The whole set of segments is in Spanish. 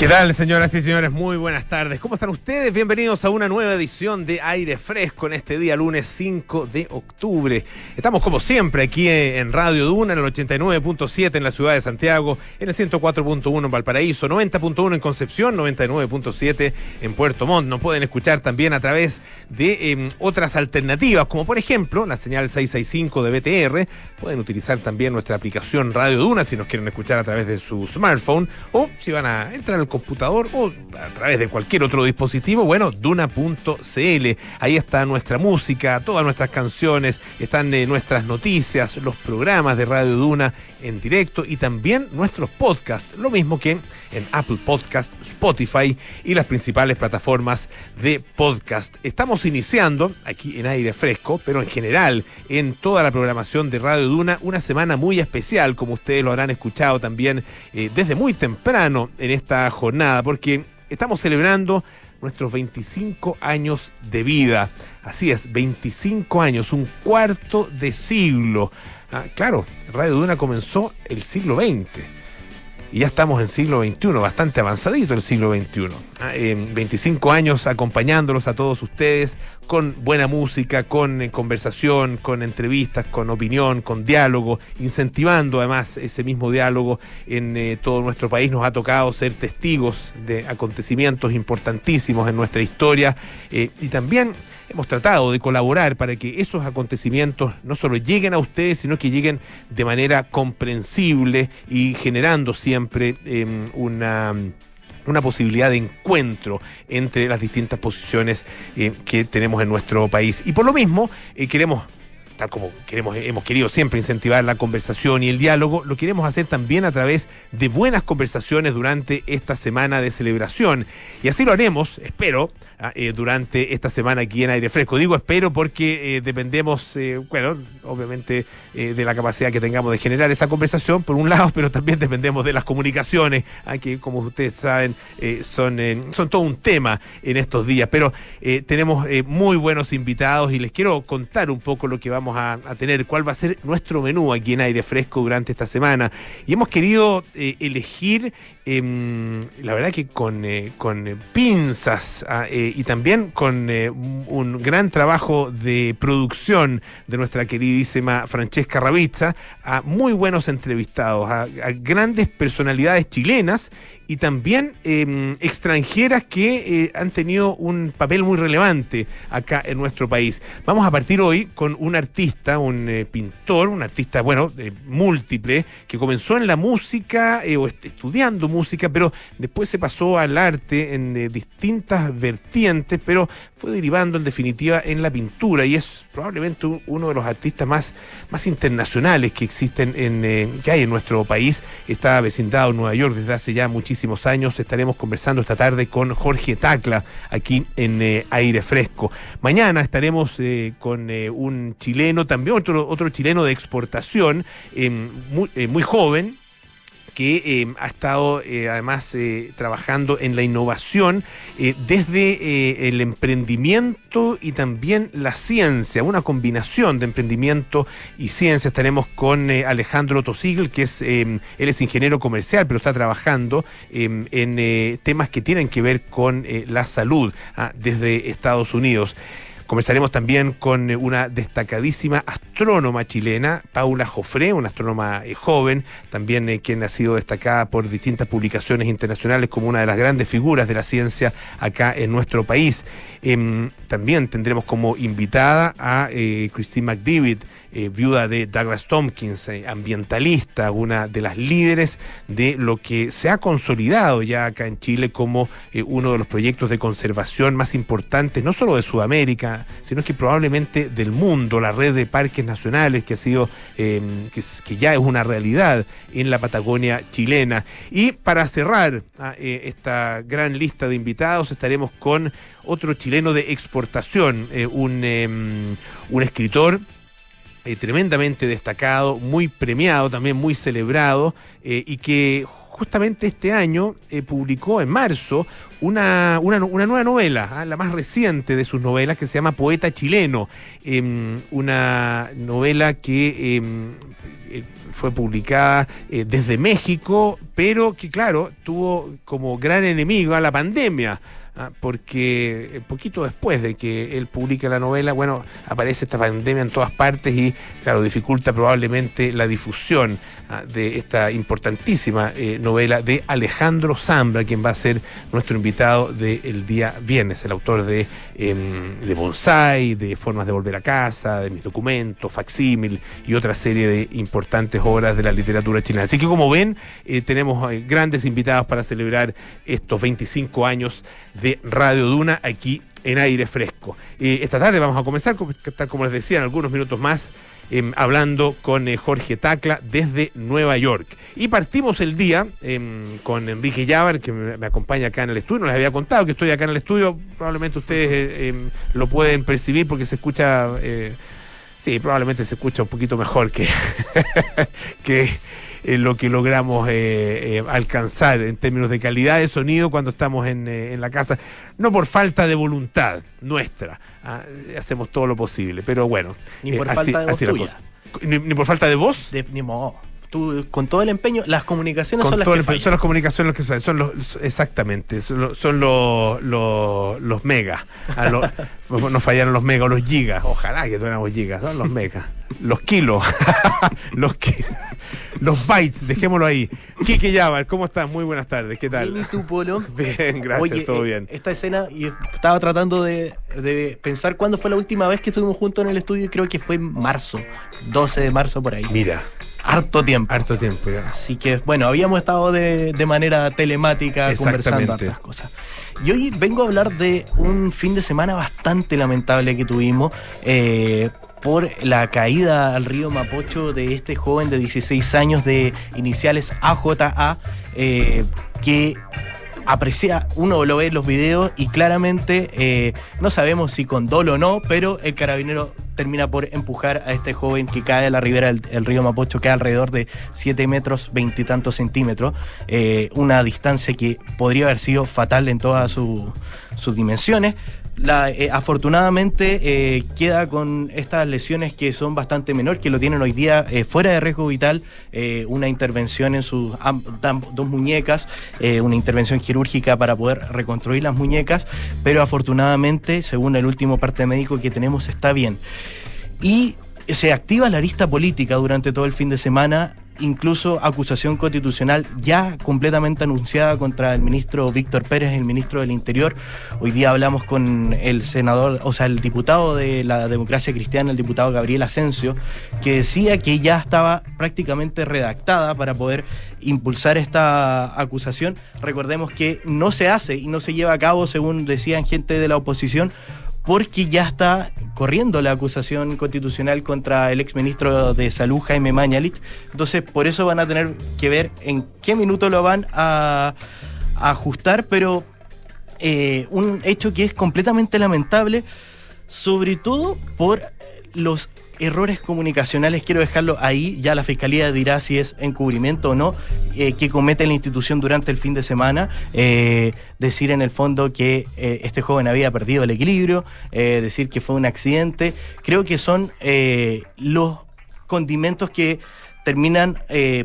¿Qué tal, señoras y señores? Muy buenas tardes. ¿Cómo están ustedes? Bienvenidos a una nueva edición de Aire Fresco en este día, lunes 5 de octubre. Estamos, como siempre, aquí en Radio Duna, en el 89.7 en la ciudad de Santiago, en el 104.1 en Valparaíso, 90.1 en Concepción, 99.7 en Puerto Montt. Nos pueden escuchar también a través de em, otras alternativas, como por ejemplo la señal 665 de BTR. Pueden utilizar también nuestra aplicación Radio Duna si nos quieren escuchar a través de su smartphone o si van a entrar al computador o a través de cualquier otro dispositivo, bueno, duna.cl. Ahí está nuestra música, todas nuestras canciones, están eh, nuestras noticias, los programas de Radio Duna en directo y también nuestros podcasts, lo mismo que en Apple Podcast, Spotify y las principales plataformas de podcast. Estamos iniciando aquí en aire fresco, pero en general en toda la programación de Radio Duna, una semana muy especial, como ustedes lo habrán escuchado también eh, desde muy temprano en esta jornada, porque estamos celebrando nuestros 25 años de vida. Así es, 25 años, un cuarto de siglo. Ah, claro, Radio Duna comenzó el siglo XX y ya estamos en siglo XXI, bastante avanzadito el siglo XXI. Ah, 25 años acompañándolos a todos ustedes con buena música, con eh, conversación, con entrevistas, con opinión, con diálogo, incentivando además ese mismo diálogo en eh, todo nuestro país. Nos ha tocado ser testigos de acontecimientos importantísimos en nuestra historia eh, y también hemos tratado de colaborar para que esos acontecimientos no solo lleguen a ustedes, sino que lleguen de manera comprensible y generando siempre em, una una posibilidad de encuentro entre las distintas posiciones eh, que tenemos en nuestro país. Y por lo mismo, eh, queremos tal como queremos, hemos querido siempre incentivar la conversación y el diálogo, lo queremos hacer también a través de buenas conversaciones durante esta semana de celebración. Y así lo haremos, espero, eh, durante esta semana aquí en aire fresco. Digo espero porque eh, dependemos, eh, bueno, obviamente de la capacidad que tengamos de generar esa conversación, por un lado, pero también dependemos de las comunicaciones, ah, que como ustedes saben son, son todo un tema en estos días. Pero tenemos muy buenos invitados y les quiero contar un poco lo que vamos a, tener, cuál va a ser nuestro menú aquí en aire fresco durante esta semana. Y hemos querido elegir Em, la verdad que con, con pinzas ah, eh, y también con eh, un gran trabajo de producción de nuestra queridísima Francesca Ravizza, a muy buenos entrevistados, a grandes personalidades chilenas y también em, extranjeras que eh, han tenido un papel muy relevante acá en nuestro país. Vamos a partir hoy con un artista, un eh, pintor, un artista, bueno, múltiple, que comenzó en la música eh, o estudiando música, pero después se pasó al arte en distintas vertientes, pero fue derivando en definitiva en la pintura y es probablemente uno de los artistas más, más internacionales que existen en, que hay en nuestro país. Está vecindado en Nueva York desde hace ya muchísimo años. Estaremos conversando esta tarde con Jorge Tacla aquí en eh, Aire Fresco. Mañana estaremos eh, con eh, un chileno, también otro, otro chileno de exportación, muy, muy joven, que eh, ha estado eh, además eh, trabajando en la innovación desde el emprendimiento y también la ciencia, una combinación de emprendimiento y ciencia. Estaremos con Alejandro Tosigl, que es, él es ingeniero comercial, pero está trabajando en temas que tienen que ver con la salud ah, desde Estados Unidos. Conversaremos también con eh, una destacadísima astrónoma chilena, Paula Jofré, una astrónoma eh, joven, también eh, quien ha sido destacada por distintas publicaciones internacionales como una de las grandes figuras de la ciencia acá en nuestro país. Em, también tendremos como invitada a Christine McDavid, viuda de Douglas Tompkins, ambientalista, una de las líderes de lo que se ha consolidado ya acá en Chile como uno de los proyectos de conservación más importantes, no solo de Sudamérica, sino que probablemente del mundo, la red de parques nacionales que ha sido, em, que, ya es una realidad en la Patagonia chilena. Y para cerrar ah, eh, esta gran lista de invitados, estaremos con otro chileno de exportación, eh, un, em, un escritor. Eh, tremendamente destacado, muy premiado, también muy celebrado, y que justamente este año eh, publicó en marzo una, una, nueva novela, ¿ah? la más reciente de sus novelas, que se llama Poeta Chileno. Em, una novela que em, eh, fue publicada desde México, pero que claro, tuvo como gran enemigo a la pandemia. ¿Ah? porque poquito después de que él publique la novela, bueno, aparece esta pandemia en todas partes y, claro, dificulta probablemente la difusión. De esta importantísima eh, novela de Alejandro Zambra, quien va a ser nuestro invitado del día viernes, el autor de, em, de Bonsai, de Formas de Volver a Casa, de Mis Documentos, Facsímil y otra serie de importantes obras de la literatura chilena. Así que, como ven, eh, tenemos eh, grandes invitados para celebrar estos 25 años de Radio Duna aquí en aire fresco. esta tarde vamos a comenzar, como les decía, en algunos minutos más, em, hablando con eh, Jorge Tacla desde Nueva York. Y partimos el día em, con Enrique Llávar, que me, acompaña acá en el estudio. No les había contado que estoy acá en el estudio. Probablemente ustedes eh, em, lo pueden percibir porque se escucha. Eh, sí, probablemente se escucha un poquito mejor que, que eh, lo que logramos eh, eh, alcanzar en términos de calidad de sonido cuando estamos en, en la casa, no por falta de voluntad nuestra, ¿ah? hacemos todo lo posible, pero bueno, ni por falta de voz Ni, por falta de voz. ni modo tú con todo el empeño, las comunicaciones son las que fallan. Son las comunicaciones que son los, exactamente, son los, son los, los, megas. Ah, nos fallaron los megas o los gigas. Ojalá que tuviéramos gigas, ¿no? Los megas. Los kilos. los Los bytes, dejémoslo ahí. Kike Yabar, ¿cómo estás? Muy buenas tardes, ¿qué tal? Bien, ¿y tú, Polo? Bien, gracias, todo bien. Eh, esta escena, y estaba tratando de, de, pensar cuándo fue la última vez que estuvimos juntos en el estudio y creo que fue en marzo, 12 de marzo por ahí. Mira, harto tiempo. Harto tiempo, ya. Así que, bueno, habíamos estado de, manera telemática conversando estas cosas. Y hoy vengo a hablar de un fin de semana bastante lamentable que tuvimos. Eh, por la caída al río Mapocho de este joven de 16 años de iniciales AJA, eh, que aprecia, uno lo ve en los videos y claramente eh, no sabemos si con dolo o no, pero el carabinero termina por empujar a este joven que cae a la ribera del, río Mapocho, que es alrededor de 7 metros, veintitantos centímetros, eh, una distancia que podría haber sido fatal en todas sus dimensiones. Eh, afortunadamente eh, queda con estas lesiones que son bastante menores, que lo tienen hoy día eh, fuera de riesgo vital, una intervención en sus dos muñecas, una intervención quirúrgica para poder reconstruir las muñecas, pero afortunadamente, según el último parte médico que tenemos, está bien. Y se activa la lista política durante todo el fin de semana incluso acusación constitucional ya completamente anunciada contra el ministro Víctor Pérez, el ministro del Interior. Hoy día hablamos con el senador, o sea, el diputado de la democracia cristiana, el diputado Gabriel Asensio, que decía que ya estaba prácticamente redactada para poder impulsar esta acusación. Recordemos que no se hace y no se lleva a cabo, según decían gente de la oposición, porque ya está corriendo la acusación constitucional contra el exministro de Salud, Jaime Mañalich. Entonces, por eso van a tener que ver en qué minuto lo van a, ajustar, pero eh, un hecho que es completamente lamentable, sobre todo por los errores comunicacionales, quiero dejarlo ahí, ya la Fiscalía dirá si es encubrimiento o no, eh, que comete la institución durante el fin de semana, eh, decir en el fondo que eh, este joven había perdido el equilibrio, decir que fue un accidente, creo que son los condimentos que terminan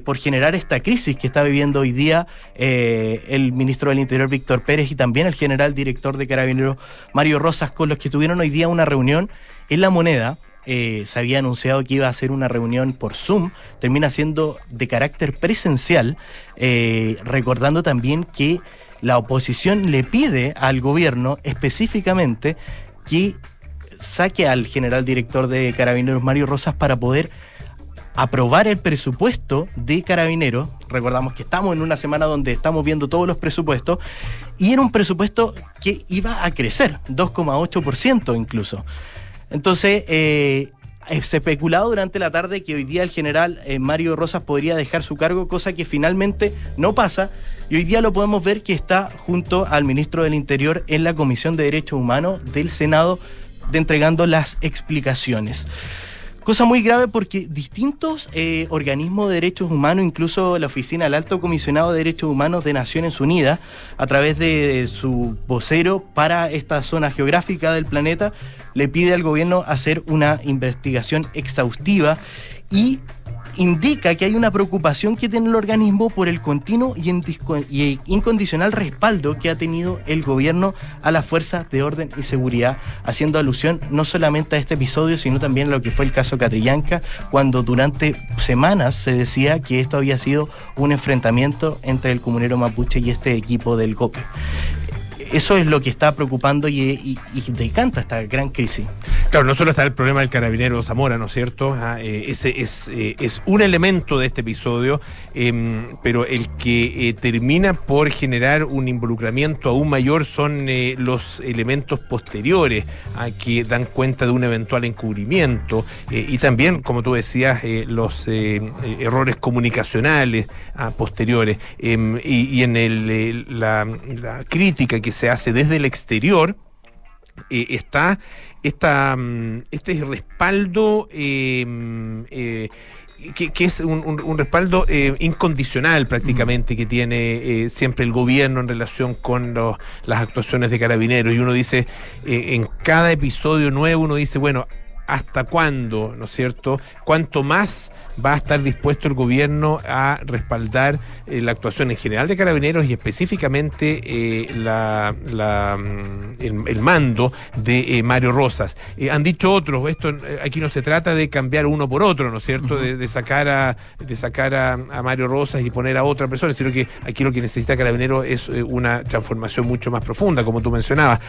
por generar esta crisis que está viviendo hoy día el ministro del Interior Víctor Pérez y también el general director de Carabineros Mario Rosas, con los que tuvieron hoy día una reunión en La Moneda, eh, se había anunciado que iba a hacer una reunión por Zoom, termina siendo de carácter presencial, eh, recordando también que la oposición le pide al gobierno específicamente que saque al general director de Carabineros, Mario Rosas, para poder aprobar el presupuesto de Carabineros. Recordamos que estamos en una semana donde estamos viendo todos los presupuestos y era un presupuesto que iba a crecer, 2,8% incluso. Entonces, eh, se especulado durante la tarde que hoy día el general eh, Mario Rosas podría dejar su cargo, cosa que finalmente no pasa. Y hoy día lo podemos ver que está junto al ministro del Interior en la Comisión de Derechos Humanos del Senado, de entregando las explicaciones. Cosa muy grave porque distintos eh, organismos de derechos humanos, incluso la Oficina del Alto Comisionado de Derechos Humanos de Naciones Unidas, a través de su vocero para esta zona geográfica del planeta, le pide al gobierno hacer una investigación exhaustiva y indica que hay una preocupación que tiene el organismo por el continuo y, incondicional respaldo que ha tenido el gobierno a las fuerzas de orden y seguridad, haciendo alusión no solamente a este episodio, sino también a lo que fue el caso Catrillanca, cuando durante semanas se decía que esto había sido un enfrentamiento entre el comunero mapuche y este equipo del GOPE eso es lo que está preocupando y, decanta esta gran crisis. Claro, no solo está el problema del carabinero Zamora, ¿no es cierto? Ah, eh, ese es, eh, es, un elemento de este episodio, em, pero el que eh, termina por generar un involucramiento aún mayor son los elementos posteriores a que dan cuenta de un eventual encubrimiento y también, como tú decías, los errores comunicacionales ah, posteriores em, y, en el, la, la crítica que se hace desde el exterior, eh, está esta, mm, este respaldo em, eh, que, es un, respaldo eh, incondicional prácticamente que tiene siempre el gobierno en relación con las actuaciones de carabineros. Y uno dice, en cada episodio nuevo, uno dice, bueno, hasta cuándo, ¿no es cierto? ¿Cuánto más va a estar dispuesto el gobierno a respaldar eh, la actuación en general de carabineros y específicamente eh, la, mm, el, mando de eh, Mario Rosas? han dicho otros, esto aquí no se trata de cambiar uno por otro, ¿no es cierto? de, sacar a de sacar a, Mario Rosas y poner a otra persona, sino que aquí lo que necesita Carabineros es una transformación mucho más profunda, como tú mencionabas.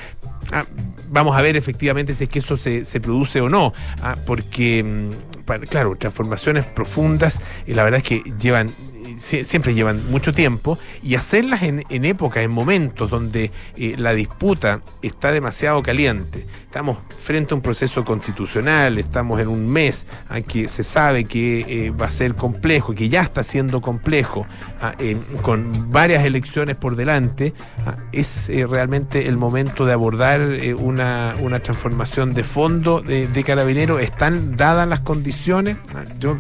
Ah, vamos a ver efectivamente si es que eso se, se produce o no, ah, porque, mm, claro, transformaciones profundas y la verdad es que llevan siempre llevan mucho tiempo y hacerlas en, en épocas, en momentos donde eh, la disputa está demasiado caliente. Estamos frente a un proceso constitucional, estamos en un mes en que se sabe que eh, va a ser complejo, que ya está siendo complejo, ah, con varias elecciones por delante, ah, es eh, realmente el momento de abordar una, una, transformación de fondo de, de carabinero. ¿Están dadas las condiciones? Ah, yo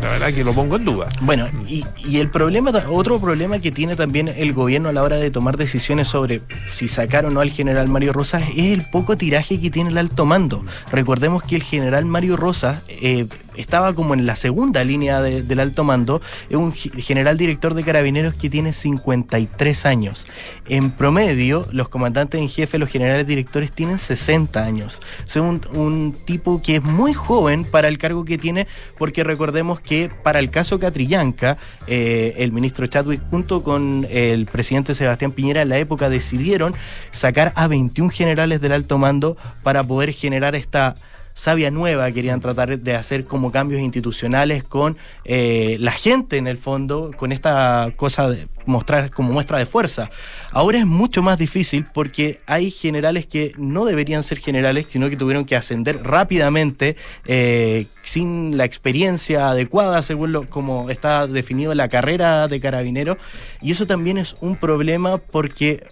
la verdad que lo pongo en duda. Bueno, y, y el problema, otro problema que tiene también el gobierno a la hora de tomar decisiones sobre si sacar o no al general Mario Rosas es el poco tiraje que tiene el alto mando. Recordemos que el general Mario Rosas eh, estaba como en la segunda línea del alto mando, es un general director de carabineros que tiene 53 años. En promedio, los comandantes en jefe, los generales directores, tienen 60 años. Es un, un tipo que es muy joven para el cargo que tiene, porque recordemos que para el caso Catrillanca, eh, el ministro Chadwick junto con el presidente Sebastián Piñera en la época decidieron sacar a 21 generales del alto mando para poder generar esta sabia nueva, querían tratar de hacer como cambios institucionales con eh, la gente en el fondo, con esta cosa de mostrar como muestra de fuerza. Ahora es mucho más difícil porque hay generales que no deberían ser generales, sino que tuvieron que ascender rápidamente eh, sin la experiencia adecuada, según lo, como está definido la carrera de carabinero. Y eso también es un problema porque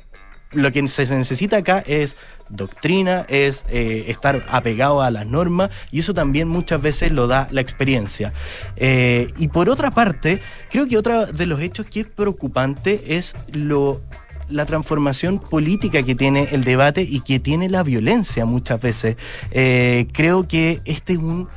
lo que se necesita acá es doctrina, es eh, estar apegado a las normas y eso también muchas veces lo da la experiencia. Eh, y por otra parte, creo que otro de los hechos que es preocupante es lo la transformación política que tiene el debate y que tiene la violencia muchas veces. Eh, creo que este es un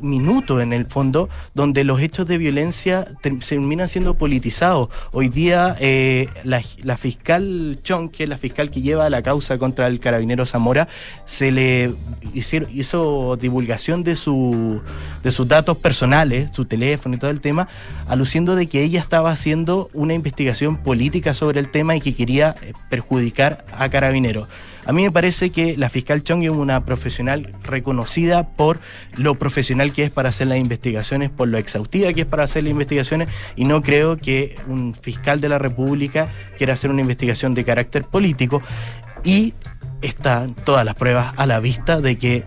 minuto en el fondo donde los hechos de violencia terminan siendo politizados. Hoy día eh, la, fiscal Chong, que es la fiscal que lleva la causa contra el carabinero Zamora, se le hizo divulgación de, su, de sus datos personales, su teléfono y todo el tema, aluciendo de que ella estaba haciendo una investigación política sobre el tema y que quería eh, perjudicar a carabineros. A mí me parece que la fiscal Chong es una profesional reconocida por lo profesional que es para hacer las investigaciones, por lo exhaustiva que es para hacer las investigaciones, y no creo que un fiscal de la República quiera hacer una investigación de carácter político. Y están todas las pruebas a la vista de que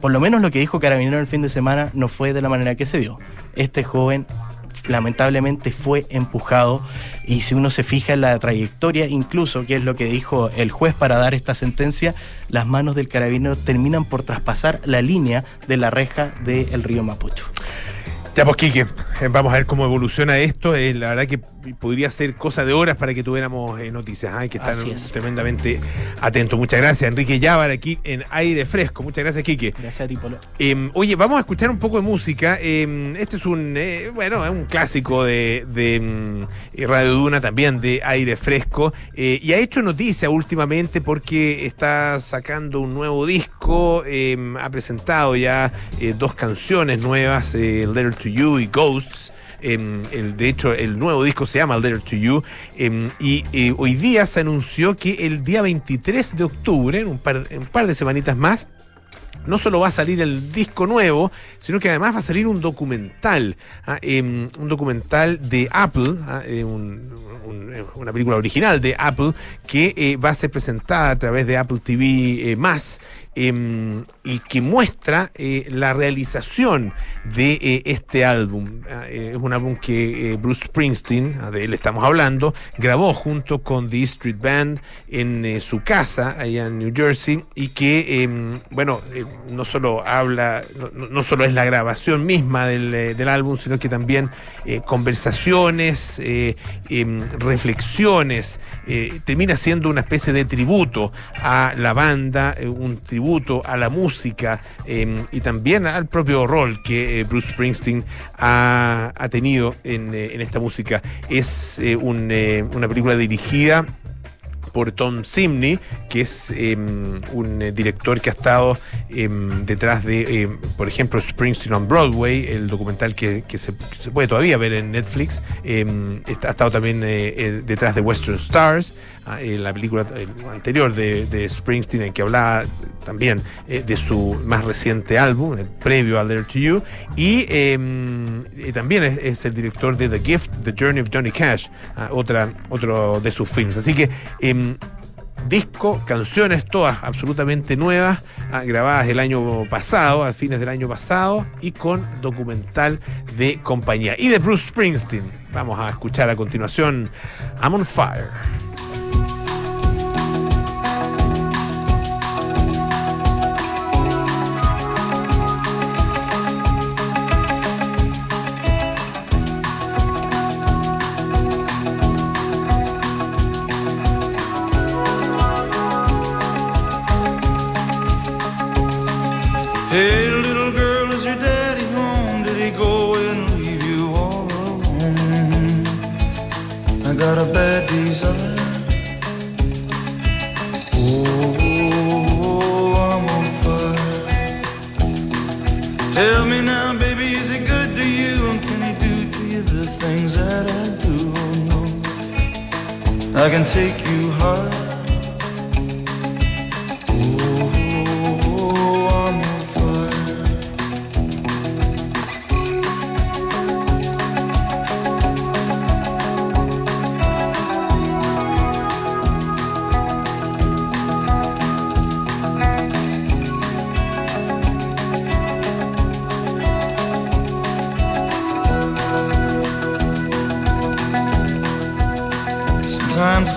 por lo menos lo que dijo Carabinero el fin de semana no fue de la manera que se dio. Este joven lamentablemente fue empujado y si uno se fija en la trayectoria, incluso, que es lo que dijo el juez para dar esta sentencia, las manos del carabinero terminan por traspasar la línea de la reja del río Mapocho. Ya pues, Quique, eh, vamos a ver cómo evoluciona esto. Eh, la verdad que podría ser cosa de horas para que tuviéramos eh, noticias. Hay que estar tremendamente atentos. Muchas gracias, Enrique Llávar, aquí en Aire Fresco. Muchas gracias, Quique. Gracias a ti, Polo. Em, oye, vamos a escuchar un poco de música. Em, este es un, bueno, es un clásico de, de mm, Radio Duna, también de Aire Fresco. y ha hecho noticia últimamente porque está sacando un nuevo disco. Em, ha presentado ya dos canciones nuevas, Letter to You y Ghosts. Em, de hecho, el nuevo disco se llama Letter to You. Em, y eh, hoy día se anunció que el día 23 de octubre, en un par, un par de semanitas más, no solo va a salir el disco nuevo, sino que además va a salir un documental, ah, em, un documental de Apple, ah, eh, una película original de Apple, que eh, va a ser presentada a través de Apple TV más Em, y que muestra eh, la realización de eh, este álbum. Ah, eh, es un álbum que Bruce Springsteen, ah, de él estamos hablando, grabó junto con The Street Band en su casa allá en New Jersey y que, em, bueno, no solo habla, no, solo es la grabación misma del, del álbum, sino que también conversaciones, em, reflexiones, termina siendo una especie de tributo a la banda, un tributo a la música em, y también al propio rol que eh, Bruce Springsteen ha, tenido en, eh, en, esta música. Es eh, una película dirigida por Tom Simney, que es em, un director que ha estado em, detrás de, por ejemplo, Springsteen on Broadway, el documental que, se, puede todavía ver en Netflix. ha estado también detrás de Western Stars. Ah, en la película anterior de, Springsteen, en que hablaba también eh, de su más reciente álbum, el previo a Letter to You, y, em, también es, el director de The Gift, The Journey of Johnny Cash, ah, otra, otro de sus films. Así que em, disco, canciones todas absolutamente nuevas, ah, grabadas el año pasado, a fines del año pasado, y con documental de compañía. Y de Bruce Springsteen, vamos a escuchar a continuación I'm on Fire. Hey, little girl, is your daddy home? Did he go and leave you all alone? I got a bad desire. Oh, I'm on fire. Tell me now, baby, is it good to you? And can he do to you the things that I do? Oh, no. I can take you high.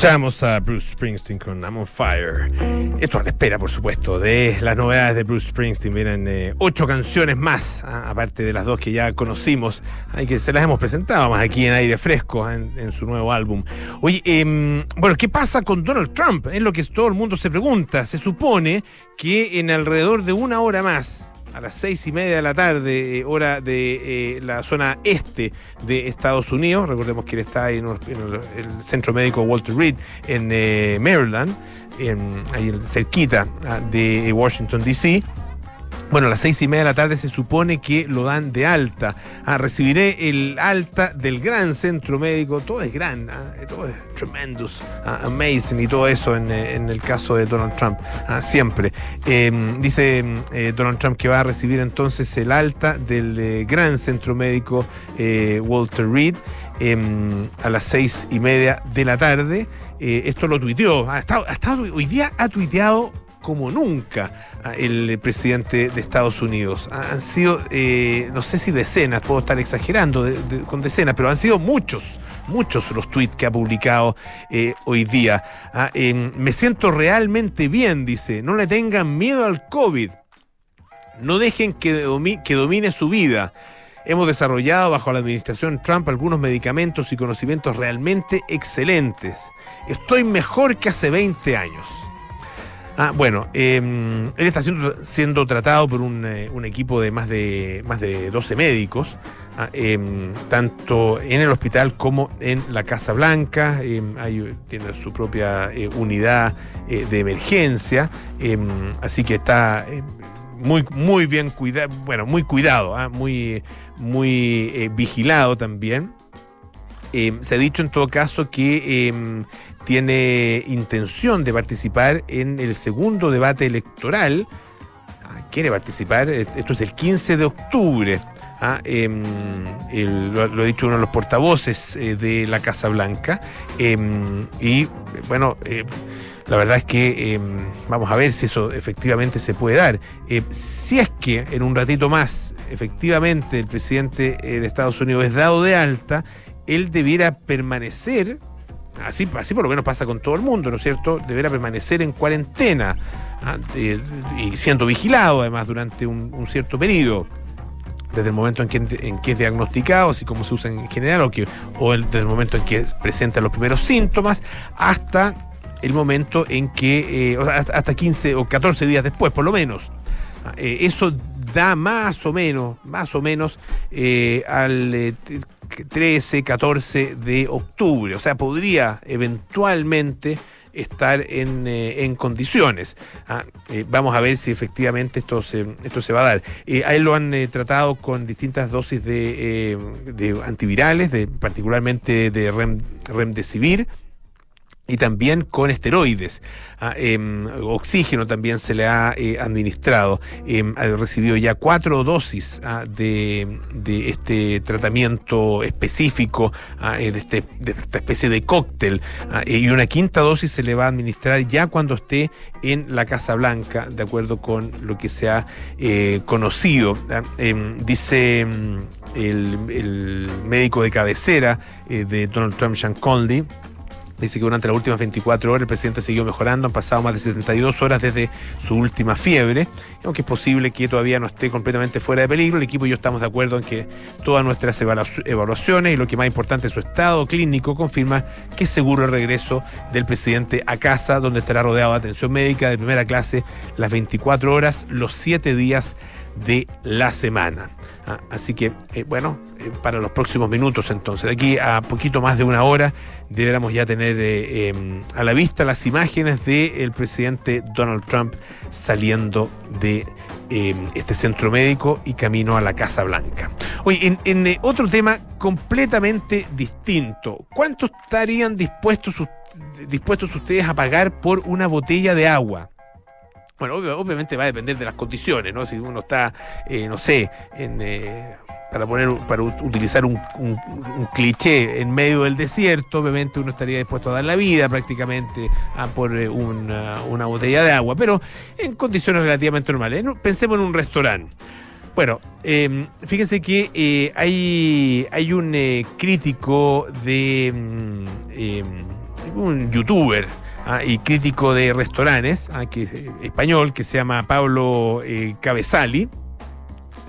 Escuchamos a Bruce Springsteen con I'm on Fire. Esto a la espera, por supuesto, de las novedades de Bruce Springsteen. Vienen eh, ocho canciones más, aparte de las dos que ya conocimos, hay que se las hemos presentado más aquí en aire fresco en, su nuevo álbum. Oye, em, bueno, ¿qué pasa con Donald Trump? Es lo que todo el mundo se pregunta. Se supone que en alrededor de una hora más, a las seis y media de la tarde, eh, hora de eh, la zona este de Estados Unidos. Recordemos que él está en, el, centro médico Walter Reed en eh, Maryland, ahí cerquita ah, de Washington, D.C. Bueno, a las seis y media de la tarde se supone que lo dan de alta. Ah, recibiré el alta del gran centro médico. Todo es gran, ah, todo es tremendous, ah, amazing y todo eso en, el caso de Donald Trump. siempre. Em, dice em, eh, Donald Trump que va a recibir entonces el alta del eh, gran centro médico eh, Walter Reed em, a las seis y media de la tarde. esto lo tuiteó. Ha estado, ha estado, hoy día ha tuiteado como nunca el presidente de Estados Unidos. Han sido, eh, no sé si decenas, puedo estar exagerando con decenas, pero han sido muchos, muchos los tweets que ha publicado eh, hoy día. Ah, me siento realmente bien, dice, no le tengan miedo al COVID, no dejen que domine su vida. Hemos desarrollado bajo la administración Trump algunos medicamentos y conocimientos realmente excelentes. Estoy mejor que hace 20 años. Ah, bueno, em, él está siendo, tratado por eh, un, equipo de más de más de 12 médicos, ah, em, tanto en el hospital como en la Casa Blanca. Em, tiene su propia eh, unidad eh, de emergencia, así que está muy, muy bien cuidado, bueno, muy cuidado, ah, muy, muy vigilado también. se ha dicho en todo caso que tiene intención de participar en el segundo debate electoral. Ah, quiere participar, esto es el 15 de octubre. Ah, em, lo, ha dicho uno de los portavoces eh, de la Casa Blanca. Em, y bueno, em, la verdad es que vamos a ver si eso efectivamente se puede dar. si es que en un ratito más, efectivamente, el presidente eh, de Estados Unidos es dado de alta, él debiera permanecer así, así por lo menos pasa con todo el mundo, ¿no es cierto? Deberá permanecer en cuarentena ¿ah? y siendo vigilado además durante un, cierto periodo desde el momento en que, en que es diagnosticado, así como se usa en general, o, que, o desde el momento en que presenta los primeros síntomas, hasta el momento en que, eh, hasta 15 o 14 días después, por lo menos. Ah, eh, eso da más o menos, más o menos eh, al 13, 14 de octubre. O sea, podría eventualmente estar en, eh, condiciones. Ah, eh, vamos a ver si efectivamente esto se, esto se va a dar. Eh, a él lo han tratado con distintas dosis de, antivirales, de, particularmente de Rem, Remdesivir y también con esteroides. Ah, em, oxígeno también se le ha eh, administrado. Em, ha recibido ya cuatro dosis ah, de, este tratamiento específico, ah, eh, de, este, de, esta especie de cóctel, y una quinta dosis se le va a administrar ya cuando esté en la Casa Blanca, de acuerdo con lo que se ha eh, conocido. Em, dice el, el, médico de cabecera de Donald Trump, Sean Conley, Dice que durante las últimas 24 horas el presidente siguió mejorando, han pasado más de 72 horas desde su última fiebre, aunque es posible que todavía no esté completamente fuera de peligro, el equipo y yo estamos de acuerdo en que todas nuestras evaluaciones y lo que más importante es su estado clínico confirma que es seguro el regreso del presidente a casa, donde estará rodeado de atención médica de primera clase las 24 horas, los 7 días de la semana. Ah, así que, eh, bueno, eh, para los próximos minutos entonces, de aquí a poquito más de una hora, deberíamos ya tener eh, em, a la vista las imágenes del presidente Donald Trump saliendo de em, este centro médico y camino a la Casa Blanca. Oye, en, otro tema completamente distinto, ¿cuánto estarían dispuestos, dispuestos ustedes a pagar por una botella de agua? Bueno, obviamente va a depender de las condiciones, ¿no? Si uno está, eh, no sé, eh, para poner, para utilizar un, cliché en medio del desierto, obviamente uno estaría dispuesto a dar la vida prácticamente a por eh, una, botella de agua, pero en condiciones relativamente normales. Pensemos en un restaurante. Bueno, em, fíjense que hay, hay un crítico de, mm, em, un youtuber ah, y crítico de restaurantes, ah, que eh, español, que se llama Pablo eh, Cabezali.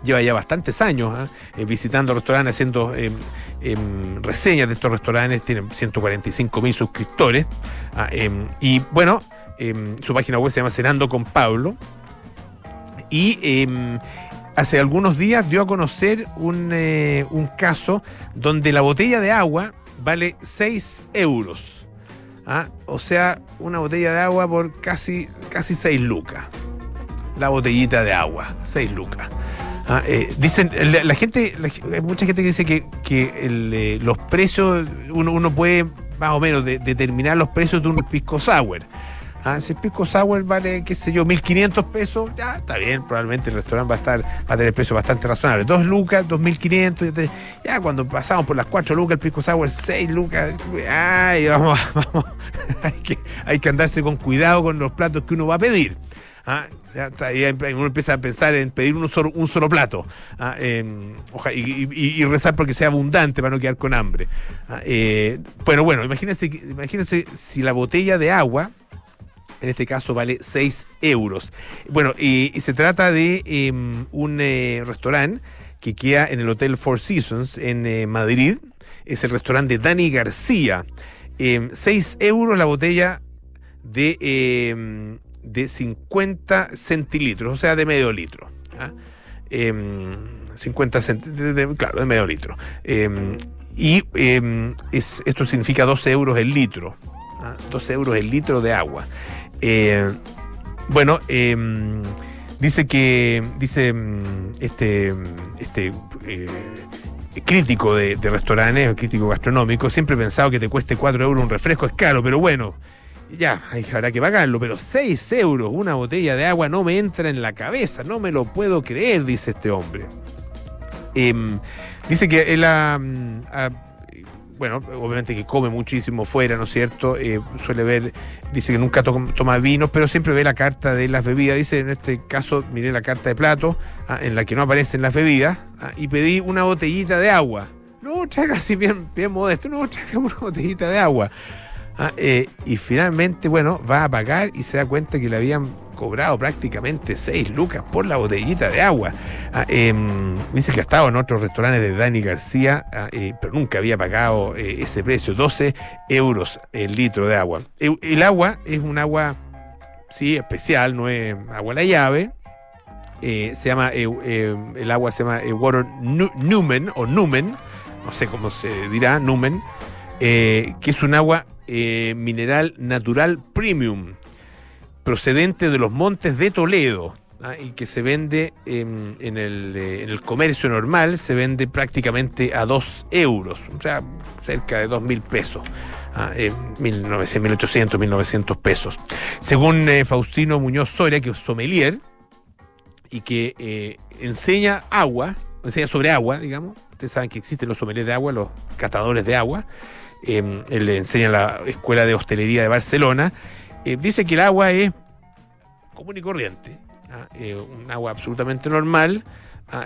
Lleva ya bastantes años ah, eh, visitando restaurantes, haciendo em, em, reseñas de estos restaurantes. Tiene 145 mil suscriptores. Em, y bueno, su página web se llama Cenando con Pablo. Y hace algunos días dio a conocer un, un caso donde la botella de agua vale 6 euros. ¿Ah? O sea, una botella de agua por casi, casi 6 lucas. La botellita de agua, 6 lucas. ¿Ah? Eh, dicen, la, gente, hay mucha gente que dice que, que eh, los precios, uno, uno puede más o menos determinar los precios de un pisco sour. Ah, si el pisco sour vale, qué sé yo, 1.500 pesos, ya está bien, probablemente el restaurante va a estar va a tener precios bastante razonables. 2 lucas, 2.500, ya cuando pasamos por las 4 lucas, el pisco sour 6 lucas, ay, vamos, vamos, hay que, hay que andarse con cuidado con los platos que uno va a pedir. Ah, ya está, uno empieza a pensar en pedir un solo, un solo plato ah, y, rezar porque sea abundante para no quedar con hambre. Ah, eh, bueno, bueno, imagínense, imagínense si la botella de agua en este caso vale 6 euros. Bueno, y, se trata de em, un eh, restaurante que queda en el Hotel Four Seasons en eh, Madrid. Es el restaurante de Dani García. 6 em, euros la botella de, em, de 50 centilitros, o sea, de medio litro. 50 ¿ah? centilitros, claro, de medio litro. y esto significa 12 euros el litro. 12 ¿ah? euros el litro de agua. Eh, bueno, em, dice que, dice mm, este, este eh, crítico de, restaurantes, crítico gastronómico, siempre he pensado que te cueste 4 euros un refresco es caro, pero bueno, ya, habrá que pagarlo, pero 6 euros una botella de agua no me entra en la cabeza, no me lo puedo creer, dice este hombre. Em, dice que él ha bueno, obviamente que come muchísimo fuera, ¿no es cierto? Eh, suele ver, dice que nunca toma vino, pero siempre ve la carta de las bebidas. Dice, en este caso, miré la carta de plato, ah, en la que no aparecen las bebidas, ah, y pedí una botellita de agua. No, traiga así bien, bien modesto, no, traiga una botellita de agua. Ah, eh, y finalmente, bueno, va a pagar y se da cuenta que le habían cobrado prácticamente 6 lucas por la botellita de agua. Ah, em, dice que ha estado en otros restaurantes de Dani García, ah, eh, pero nunca había pagado eh, ese precio, 12 euros el litro de agua. El, agua es un agua, sí, especial, no es agua a la llave. Eh, se llama, el agua se llama Water Numen, o Numen, no sé cómo se dirá, Numen, que es un agua mineral natural premium procedente de los montes de Toledo ¿ah? y que se vende en, el, eh, en, el, comercio normal, se vende prácticamente a 2 euros, o sea, cerca de 2 mil pesos. ¿ah? 1800, 1900 pesos. Según eh, Faustino Muñoz Soria, que es sommelier y que eh, enseña agua, enseña sobre agua, digamos. Ustedes saben que existen los sommeliers de agua, los catadores de agua. él le enseña en la Escuela de Hostelería de Barcelona eh, dice que el agua es común y corriente, eh, un agua absolutamente normal.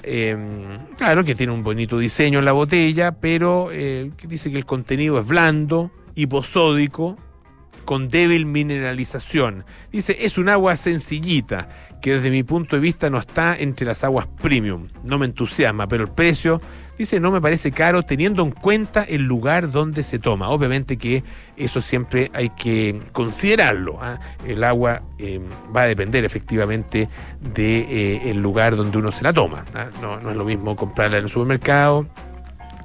Em, claro que tiene un bonito diseño en la botella, pero eh, dice que el contenido es blando, hiposódico, con débil mineralización. Dice, es un agua sencillita, que desde mi punto de vista no está entre las aguas premium. No me entusiasma, pero el precio Dice, no me parece caro teniendo en cuenta el lugar donde se toma. Obviamente que eso siempre hay que considerarlo. ¿ah? El agua eh, va a depender efectivamente del de, eh, lugar donde uno se la toma. ¿ah? No, no es lo mismo comprarla en el supermercado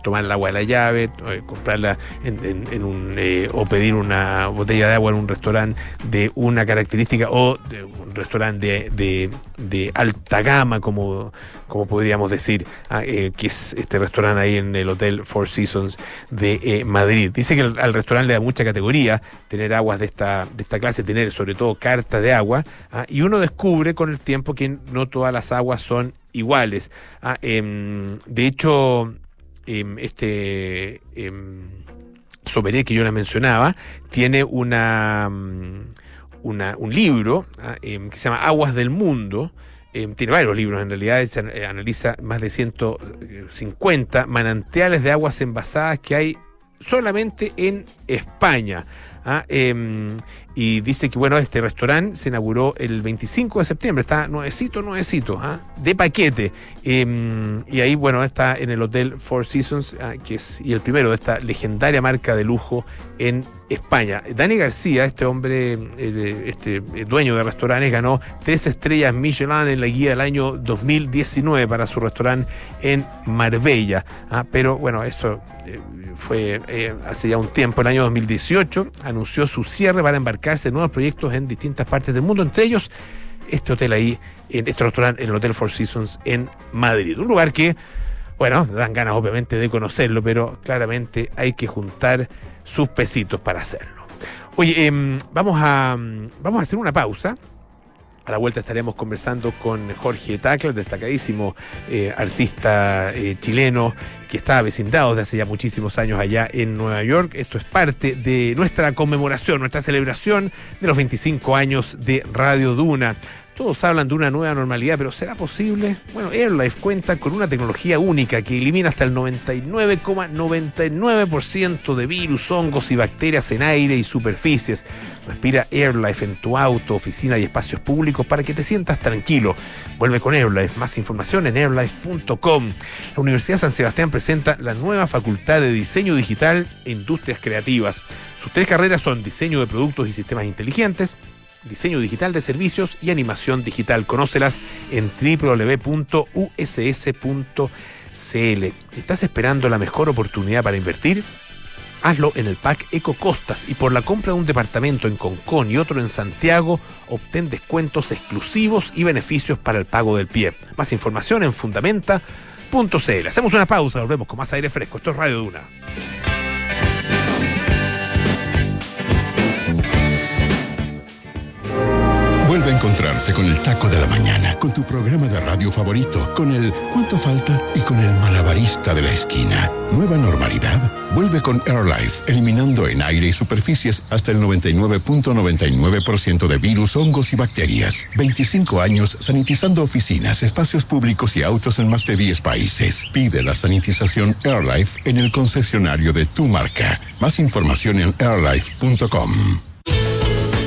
tomar el agua de la llave, eh, comprarla en, un, eh, o pedir una botella de agua en un restaurante de una característica o de un restaurante de, alta gama, como, como podríamos decir, ah, eh, que es este restaurante ahí en el Hotel Four Seasons de Madrid. Dice que al, restaurante le da mucha categoría tener aguas de esta, de esta clase, tener sobre todo carta de agua, ah, y uno descubre con el tiempo que no todas las aguas son iguales. Ah, em, de hecho, Em, este eh, que yo les mencionaba, tiene una, mm, una un libro em, que se llama Aguas del Mundo. Tiene varios libros, en realidad eh, analiza más de 150 manantiales de aguas envasadas que hay solamente en España. ¿Ah? Em, y dice que bueno, este restaurante se inauguró el 25 de septiembre, está nuevecito, nuevecito, ¿ah? de paquete. Em, y ahí, bueno, está en el Hotel Four Seasons, ¿ah? que es y el primero de esta legendaria marca de lujo en España. Dani García, este hombre, este dueño de restaurantes, ganó tres estrellas Michelin en la guía del año 2019 para su restaurante en Marbella. Pero bueno, eso eh, fue eh, hace ya un tiempo, el año 2018, anunció su cierre para embarcarse en nuevos proyectos en distintas partes del mundo, entre ellos este hotel ahí, en este restaurante, el Hotel Four Seasons en Madrid. Un lugar que, bueno, dan ganas obviamente de conocerlo, pero claramente hay que juntar sus pesitos para hacerlo. Oye, em, vamos, a, vamos a hacer una pausa. A la vuelta estaremos conversando con Jorge Tacla, destacadísimo eh, artista eh, chileno que está vecindado desde hace ya muchísimos años allá en Nueva York. Esto es parte de nuestra conmemoración, nuestra celebración de los 25 años de Radio Duna. Todos hablan de una nueva normalidad, pero ¿será posible? Bueno, AirLife cuenta con una tecnología única que elimina hasta el 99,99% de virus, hongos y bacterias en aire y superficies. Respira AirLife en tu auto, oficina y espacios públicos para que te sientas tranquilo. Vuelve con AirLife. Más información en airlife.com. La Universidad San Sebastián presenta la nueva Facultad de Diseño Digital e Industrias Creativas. Sus tres carreras son diseño de productos y sistemas inteligentes, diseño digital de servicios y animación digital. Conócelas en www.uss.cl. ¿Estás esperando la mejor oportunidad para invertir? Hazlo en el pack Eco Costas y por la compra de un departamento en Concón y otro en Santiago, obtén descuentos exclusivos y beneficios para el pago del pie. Más información en fundamenta.cl. Hacemos una pausa, volvemos con más aire fresco. Esto es Radio Duna. Vuelve a encontrarte con el taco de la mañana, con tu programa de radio favorito, con el ¿Cuánto falta? y con el malabarista de la esquina. Nueva normalidad. Vuelve con AirLife, eliminando en aire y superficies hasta el 99.99% de virus, hongos y bacterias. 25 años sanitizando oficinas, espacios públicos y autos en más de 10 países. Pide la sanitización AirLife en el concesionario de tu marca. Más información en airlife.com.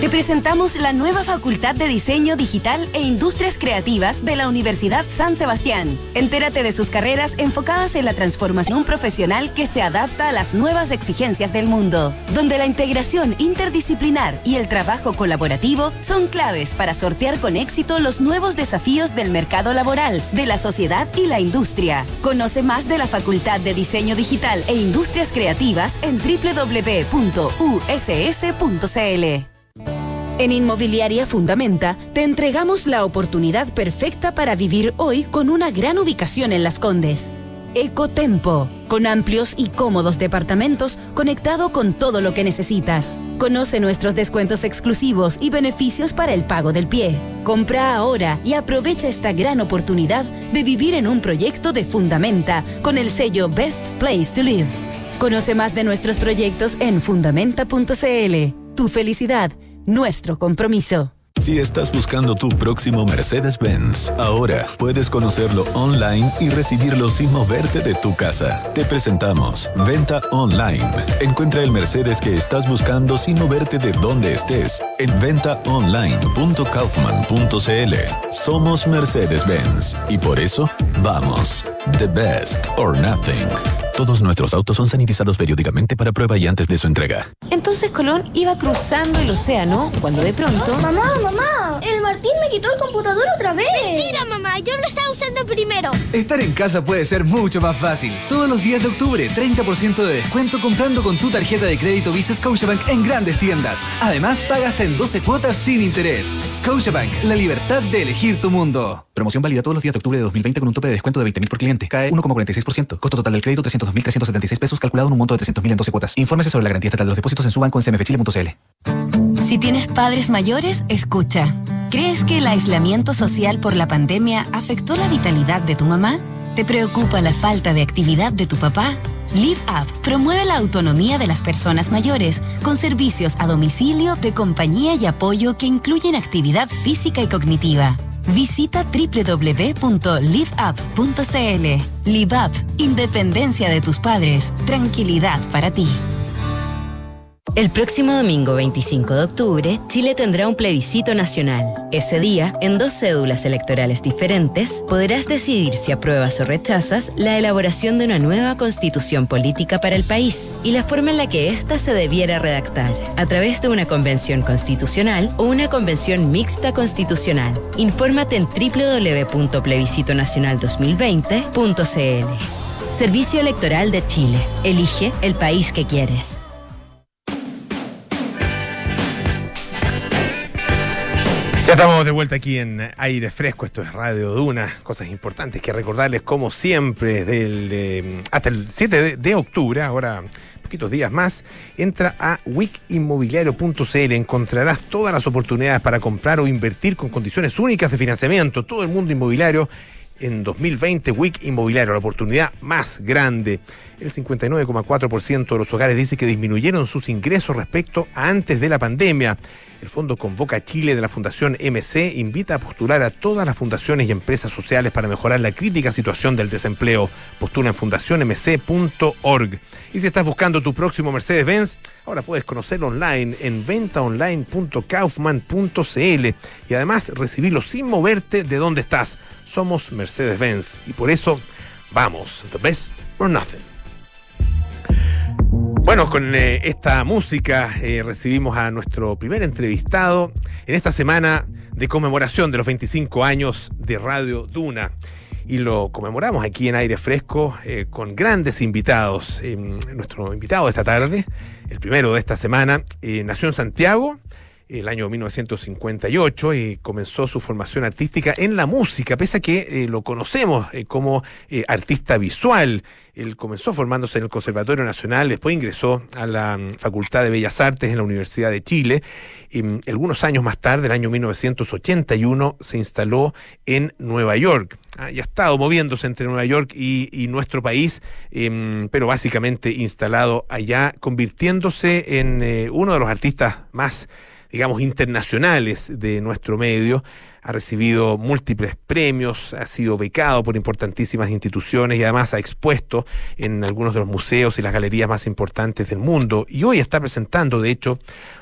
Te presentamos la nueva Facultad de Diseño Digital e Industrias Creativas de la Universidad San Sebastián. Entérate de sus carreras enfocadas en la transformación profesional que se adapta a las nuevas exigencias del mundo, donde la integración interdisciplinar y el trabajo colaborativo son claves para sortear con éxito los nuevos desafíos del mercado laboral, de la sociedad y la industria. Conoce más de la Facultad de Diseño Digital e Industrias Creativas en www.uss.cl. En Inmobiliaria Fundamenta te entregamos la oportunidad perfecta para vivir hoy con una gran ubicación en Las Condes. Ecotempo, con amplios y cómodos departamentos conectado con todo lo que necesitas. Conoce nuestros descuentos exclusivos y beneficios para el pago del pie. Compra ahora y aprovecha esta gran oportunidad de vivir en un proyecto de Fundamenta con el sello Best Place to Live. Conoce más de nuestros proyectos en fundamenta.cl. Tu felicidad nuestro compromiso. Si estás buscando tu próximo Mercedes-Benz, ahora puedes conocerlo online y recibirlo sin moverte de tu casa. Te presentamos Venta Online. Encuentra el Mercedes que estás buscando sin moverte de donde estés en ventaonline.kaufman.cl. Somos Mercedes-Benz y por eso vamos. The best or nothing. Todos nuestros autos son sanitizados periódicamente para prueba y antes de su entrega. Entonces Colón iba cruzando el océano cuando de pronto... ¡Mamá, mamá! El Martín me quitó el computador otra vez. Mentira, mamá. Yo lo estaba usando primero. Estar en casa puede ser mucho más fácil. Todos los días de octubre, 30% de descuento comprando con tu tarjeta de crédito Visa Scotiabank en grandes tiendas. Además, paga hasta en 12 cuotas sin interés. Scotiabank, la libertad de elegir tu mundo. Promoción válida todos los días de octubre de 2020 con un tope de descuento de 20.000 por cliente. Cae 1,46%. Costo total del crédito 302.376 pesos calculado en un monto de 300.000 en 12 cuotas. Infórmese sobre la garantía de los depósitos en su banco en cmfchile.cl. Si tienes padres mayores, escucha. ¿Crees que el aislamiento social por la pandemia afectó la vitalidad de tu mamá? ¿Te preocupa la falta de actividad de tu papá? Live Up promueve la autonomía de las personas mayores con servicios a domicilio de compañía y apoyo que incluyen actividad física y cognitiva. Visita www.liveup.cl. Live Up, independencia de tus padres, tranquilidad para ti. El próximo domingo 25 de octubre, Chile tendrá un plebiscito nacional. Ese día, en dos cédulas electorales diferentes, podrás decidir si apruebas o rechazas la elaboración de una nueva constitución política para el país y la forma en la que ésta se debiera redactar, a través de una convención constitucional o una convención mixta constitucional. Infórmate en www.plebiscitonacional2020.cl. Servicio Electoral de Chile. Elige el país que quieres. Estamos de vuelta aquí en aire fresco, esto es Radio Duna, cosas importantes que recordarles como siempre, del, eh, hasta el 7 de, octubre, ahora poquitos días más, entra a wikimmobiliario.cl, encontrarás todas las oportunidades para comprar o invertir con condiciones únicas de financiamiento, todo el mundo inmobiliario en 2020, WIC Inmobiliario, la oportunidad más grande. El 59,4% de los hogares dice que disminuyeron sus ingresos respecto a antes de la pandemia. El Fondo Convoca Chile de la Fundación MC invita a postular a todas las fundaciones y empresas sociales para mejorar la crítica situación del desempleo. Postula en fundacionmc.org. Y si estás buscando tu próximo Mercedes-Benz, ahora puedes conocerlo online en ventaonline.kaufman.cl y además recibirlo sin moverte de donde estás. Somos Mercedes-Benz y por eso vamos, the best or nothing. Bueno, con eh, esta música eh, recibimos a nuestro primer entrevistado en esta semana de conmemoración de los 25 años de Radio Duna. Y lo conmemoramos aquí en aire fresco eh, con grandes invitados. nuestro invitado de esta tarde, el primero de esta semana, nació en Santiago, el año 1958 y comenzó su formación artística en la música, pese a que eh, lo conocemos eh, como eh, artista visual. Él comenzó formándose en el Conservatorio Nacional, después ingresó a la mm, Facultad de Bellas Artes en la Universidad de Chile y mm, algunos años más tarde, el año 1981, se instaló en Nueva York. Ah, y ha estado moviéndose entre Nueva York y, nuestro país, em, pero básicamente instalado allá, convirtiéndose en uno de los artistas más digamos, internacionales de nuestro medio. Ha recibido múltiples premios, ha sido becado por importantísimas instituciones y además ha expuesto en algunos de los museos y las galerías más importantes del mundo. Y hoy está presentando, de hecho,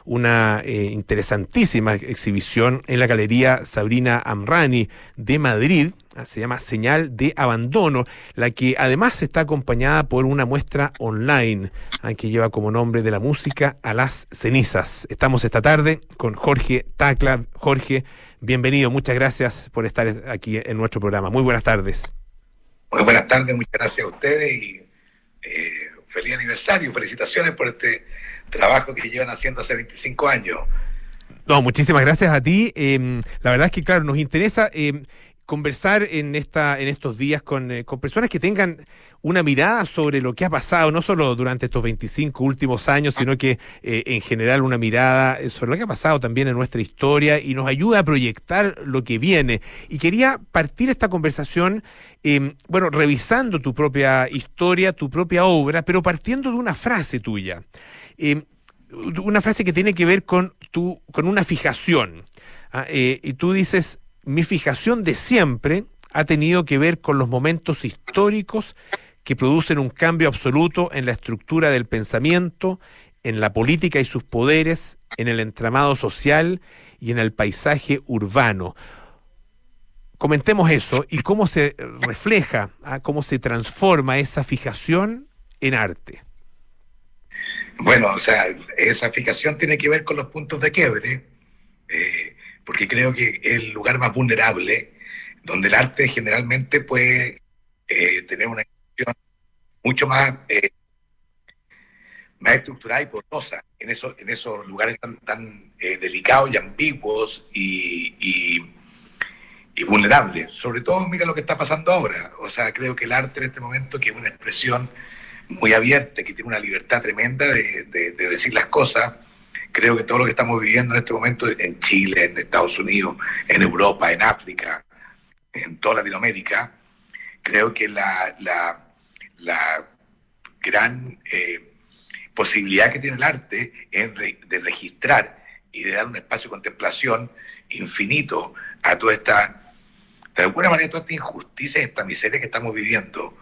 una eh, interesantísima exhibición en la Galería Sabrina Amrani de Madrid, se llama Señal de Abandono, la que además está acompañada por una muestra online ah, que lleva como nombre de la música a las cenizas. Estamos esta tarde con Jorge Tacla. Jorge, bienvenido, muchas gracias por estar aquí en nuestro programa. Muy buenas tardes. Muy buenas tardes, muchas gracias a ustedes y eh, feliz aniversario, felicitaciones por este trabajo que llevan haciendo hace 25 años. No, muchísimas gracias a ti. Em, la verdad es que, claro, nos interesa em, conversar en esta en estos días con, eh, con, personas que tengan una mirada sobre lo que ha pasado, no solo durante estos 25 últimos años, sino que eh, en general una mirada sobre lo que ha pasado también en nuestra historia y nos ayuda a proyectar lo que viene. Y quería partir esta conversación, em, bueno, revisando tu propia historia, tu propia obra, pero partiendo de una frase tuya. Em, una frase que tiene que ver con, tu, con una fijación. ¿ah? Eh, y tú dices, mi fijación de siempre ha tenido que ver con los momentos históricos que producen un cambio absoluto en la estructura del pensamiento, en la política y sus poderes, en el entramado social y en el paisaje urbano. Comentemos eso y cómo se refleja, ah, cómo se transforma esa fijación en arte. Bueno, o sea, esa fijación tiene que ver con los puntos de quiebre. Eh, porque creo que es el lugar más vulnerable, donde el arte generalmente puede eh, tener una expresión mucho más, eh, más estructurada y poderosa en esos, en esos lugares tan, tan eh, delicados y ambiguos y, y, vulnerables. Sobre todo, mira lo que está pasando ahora. O sea, creo que el arte en este momento, que es una expresión muy abierta, que tiene una libertad tremenda de, de decir las cosas, creo que todo lo que estamos viviendo en este momento en Chile, en Estados Unidos, en Europa, en África, en toda Latinoamérica, creo que la, la, gran eh, posibilidad que tiene el arte es de registrar y de dar un espacio de contemplación infinito a toda esta, de alguna manera, toda esta injusticia, esta miseria que estamos viviendo,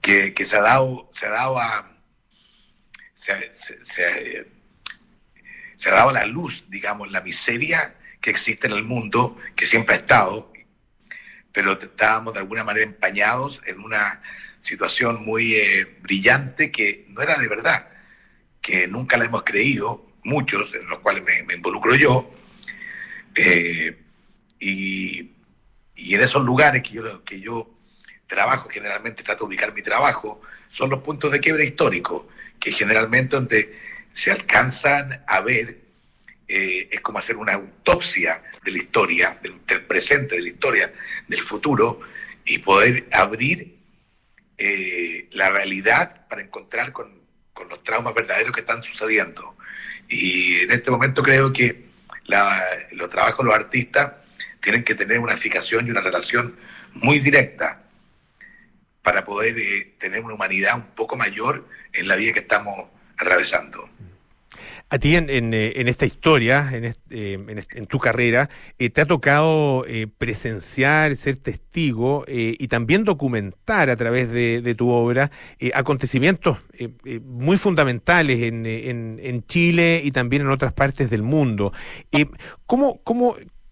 que, que se, ha dado, se ha dado a se, ha dado la luz, digamos, la miseria que existe en el mundo, que siempre ha estado, pero estábamos de alguna manera empañados en una situación muy eh, brillante que no era de verdad, que nunca la hemos creído, muchos, en los cuales me, involucro yo, eh, y, y, en esos lugares que yo, que yo trabajo, generalmente trato de ubicar mi trabajo, son los puntos de quiebre histórico, que generalmente donde se alcanzan a ver, eh, es como hacer una autopsia de la historia, del, presente, de la historia, del futuro, y poder abrir eh, la realidad para encontrar con, con, los traumas verdaderos que están sucediendo. Y en este momento creo que los trabajos los artistas tienen que tener una fijación y una relación muy directa para poder eh, tener una humanidad un poco mayor en la vida que estamos atravesando. A ti en, en, eh, esta historia, en, eh, en, tu carrera, te ha tocado presenciar, ser testigo y también documentar a través de, tu obra acontecimientos muy fundamentales en, Chile y también en otras partes del mundo. ¿cómo,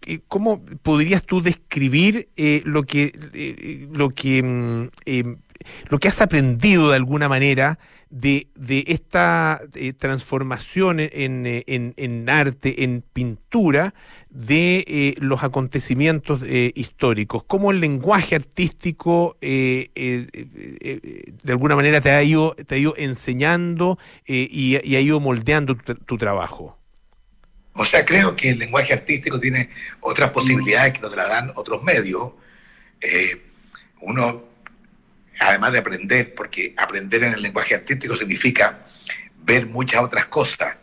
eh, ¿cómo podrías tú describir eh, lo que eh, lo que mm, lo que has aprendido de alguna manera de, de esta transformación en, en, en, arte, en pintura, de los acontecimientos históricos? ¿Cómo el lenguaje artístico de alguna manera te ha ido, te ha ido enseñando y, ha ido moldeando tu trabajo? O sea, creo que el lenguaje artístico tiene otras posibilidades que nos la dan otros medios. Eh, uno, además de aprender, porque aprender en el lenguaje artístico significa ver muchas otras cosas,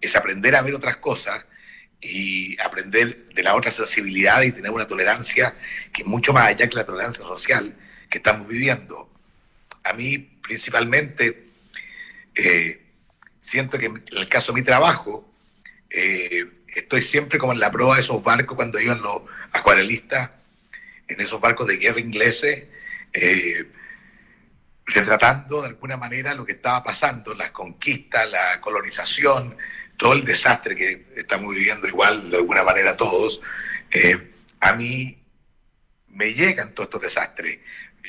es aprender a ver otras cosas y aprender de la otra sensibilidad y tener una tolerancia que es mucho más allá que la tolerancia social que estamos viviendo. A mí, principalmente, eh, siento que en el caso de mi trabajo, eh, estoy siempre como en la proa de esos barcos cuando iban los acuarelistas, en esos barcos de guerra ingleses, eh, retratando de alguna manera lo que estaba pasando, las conquistas, la colonización, todo el desastre que estamos viviendo igual de alguna manera todos. Eh, a mí me llegan todos estos desastres.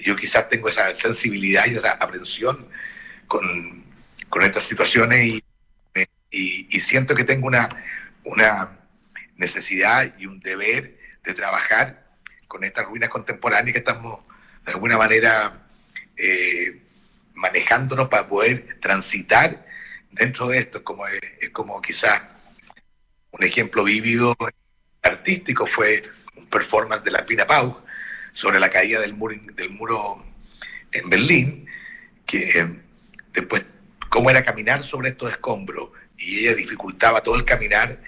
Yo quizás tengo esa sensibilidad y esa aprensión con, con estas situaciones y y, siento que tengo una, una necesidad y un deber de trabajar con estas ruinas contemporáneas que estamos de alguna manera eh, manejándonos para poder transitar dentro de esto. Es como, es, como quizás un ejemplo vívido artístico fue un performance de la Pina Pau sobre la caída del muro, del muro en Berlín, que eh, después cómo era caminar sobre estos escombros y ella dificultaba todo el caminar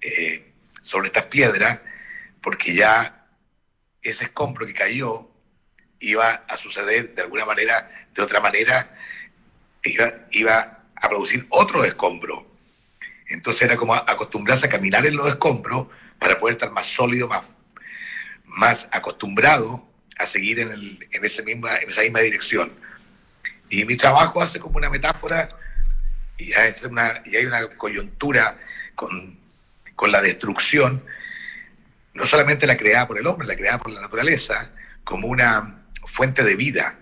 eh, sobre estas piedras porque ya ese escombro que cayó iba a suceder de alguna manera, de otra manera, iba, iba a producir otro escombro. Entonces era como acostumbrarse a caminar en los escombros para poder estar más sólido, más, más acostumbrado a seguir en, el, en, ese misma, en esa misma dirección. Y mi trabajo hace como una metáfora y hay una, y hay una coyuntura con, la destrucción, no solamente la creada por el hombre, la creada por la naturaleza, como una fuente de vida,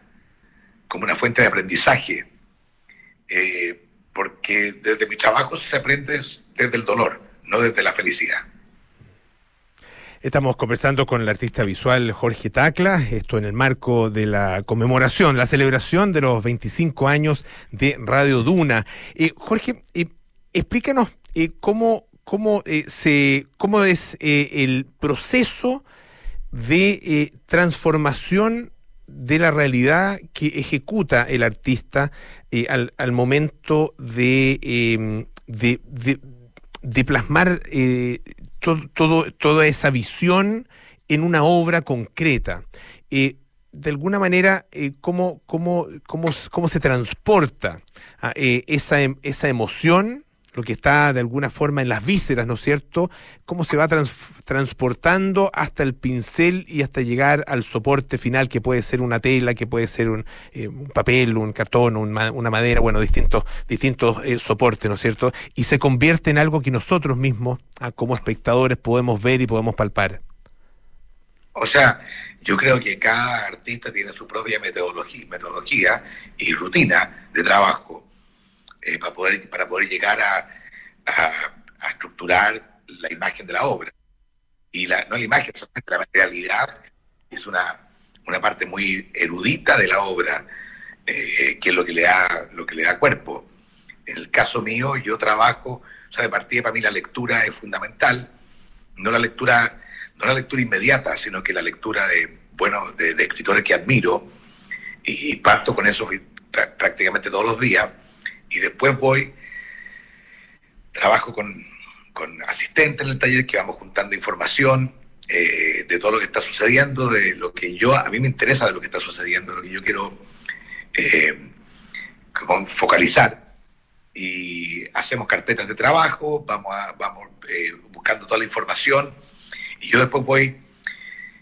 como una fuente de aprendizaje, eh, porque desde mi trabajo se aprende desde el dolor, no desde la felicidad. Estamos conversando con el artista visual Jorge Tacla, esto en el marco de la conmemoración, la celebración de los 25 años de Radio Duna. Eh, Jorge, eh, explícanos eh, cómo, cómo, se, cómo es el proceso de transformación de la realidad que ejecuta el artista al, al, momento de, de, de, plasmar todo, toda esa visión en una obra concreta. Eh, de alguna manera, eh, ¿cómo, cómo, cómo, cómo, se transporta ah, eh, esa, em, esa emoción, lo que está de alguna forma en las vísceras, ¿no es cierto? Cómo se va transportando hasta el pincel y hasta llegar al soporte final, que puede ser una tela, que puede ser un, eh, papel, un cartón, una madera, bueno, distintos, eh, soportes, ¿no es cierto? Y se convierte en algo que nosotros mismos, ah, como espectadores, podemos ver y podemos palpar. O sea, yo creo que cada artista tiene su propia metodología, metodología y rutina de trabajo eh, para, poder, para poder llegar a, estructurar la imagen de la obra. Y la, no la imagen, solamente la materialidad es una, una parte muy erudita de la obra, eh, que es lo que, le da, lo que le da cuerpo. En el caso mío, yo trabajo, o sea, de partida para mí la lectura es fundamental, no la lectura no la lectura inmediata, sino que la lectura de, bueno, de, escritores que admiro, y parto con eso prácticamente todos los días, y después voy, trabajo con, asistentes en el taller que vamos juntando información eh, de todo lo que está sucediendo, de lo que yo, a mí me interesa de lo que está sucediendo, lo que yo quiero eh, focalizar. Y hacemos carpetas de trabajo, vamos, vamos eh, buscando toda la información y yo después voy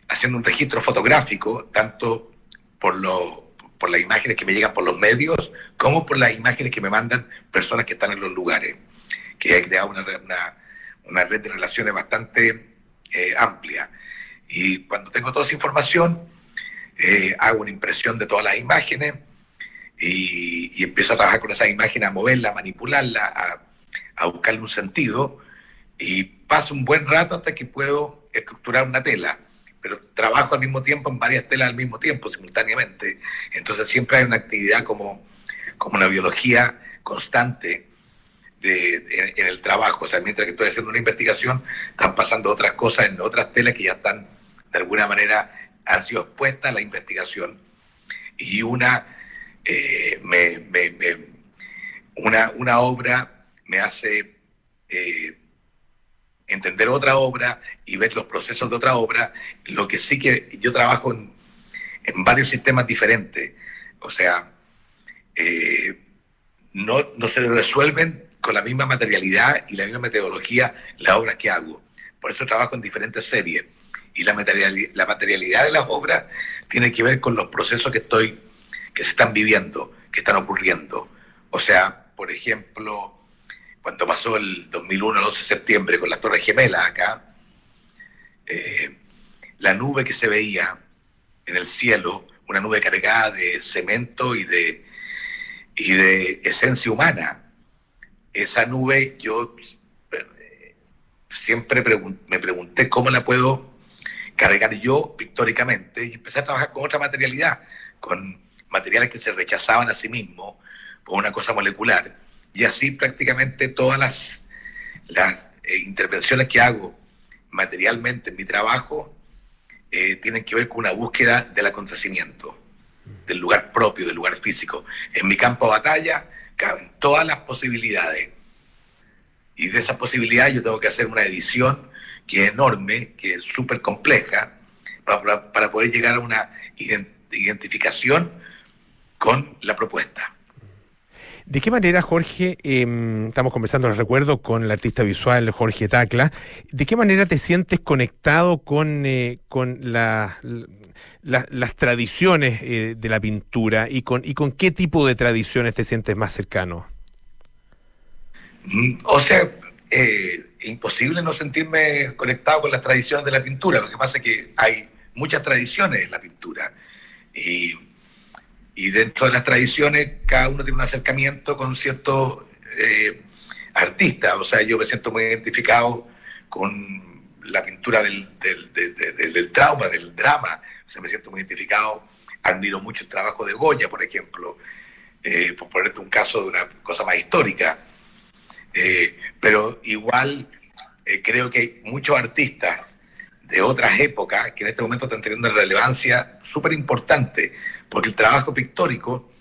haciendo un registro fotográfico, tanto por, lo, por las imágenes que me llegan por los medios, como por las imágenes que me mandan personas que están en los lugares, que he creado una, una, red de relaciones bastante eh, amplia. Y cuando tengo toda esa información, eh, hago una impresión de todas las imágenes y, empiezo a trabajar con esas imágenes, a moverla, a manipularla, a, a buscarle un sentido y paso un buen rato hasta que puedo estructurar una tela, pero trabajo al mismo tiempo en varias telas al mismo tiempo, simultáneamente. Entonces siempre hay una actividad como, como una biología constante en, el trabajo. O sea, mientras que estoy haciendo una investigación, están pasando otras cosas en otras telas que ya están, de alguna manera, han sido expuestas a la investigación. Y una, eh, me, una, una obra me hace... Eh, entender otra obra y ver los procesos de otra obra, lo que sí que yo trabajo en, varios sistemas diferentes. O sea, eh, no, no se resuelven con la misma materialidad y la misma metodología las obras que hago. Por eso trabajo en diferentes series. Y la materialidad, la materialidad de las obras tiene que ver con los procesos que estoy, que se están viviendo, que están ocurriendo. O sea, por ejemplo, cuando pasó el 2001, el 11 de septiembre, con las Torres Gemelas acá, eh, la nube que se veía en el cielo, una nube cargada de cemento y de, y de esencia humana. Esa nube yo eh, siempre me pregunté cómo la puedo cargar yo pictóricamente y empecé a trabajar con otra materialidad, con materiales que se rechazaban a sí mismos por una cosa molecular y así prácticamente todas las, las eh, intervenciones que hago materialmente en mi trabajo eh, tienen que ver con una búsqueda del acontecimiento, del lugar propio, del lugar físico. En mi campo de batalla caben todas las posibilidades. Y de esas posibilidades yo tengo que hacer una edición que es enorme, que es súper compleja, para, para poder llegar a una identificación con la propuesta. ¿De qué manera, Jorge, em, estamos conversando, les recuerdo, con el artista visual Jorge Tacla, ¿de qué manera te sientes conectado con, eh, con las tradiciones eh, de la pintura y con, y con qué tipo de tradiciones te sientes más cercano? Mm, o sea, eh, imposible no sentirme conectado con las tradiciones de la pintura. Lo que pasa es que hay muchas tradiciones en la pintura. Y dentro de las tradiciones cada uno tiene un acercamiento con ciertos eh, artistas. O sea, yo me siento muy identificado con la pintura del, del, trauma, del drama. O sea, me siento muy identificado, admiro mucho el trabajo de Goya, por ejemplo, eh, por ponerte un caso de una cosa más histórica. Eh, pero igual creo que hay muchos artistas de otras épocas que en este momento están teniendo relevancia súper importante porque el trabajo pictórico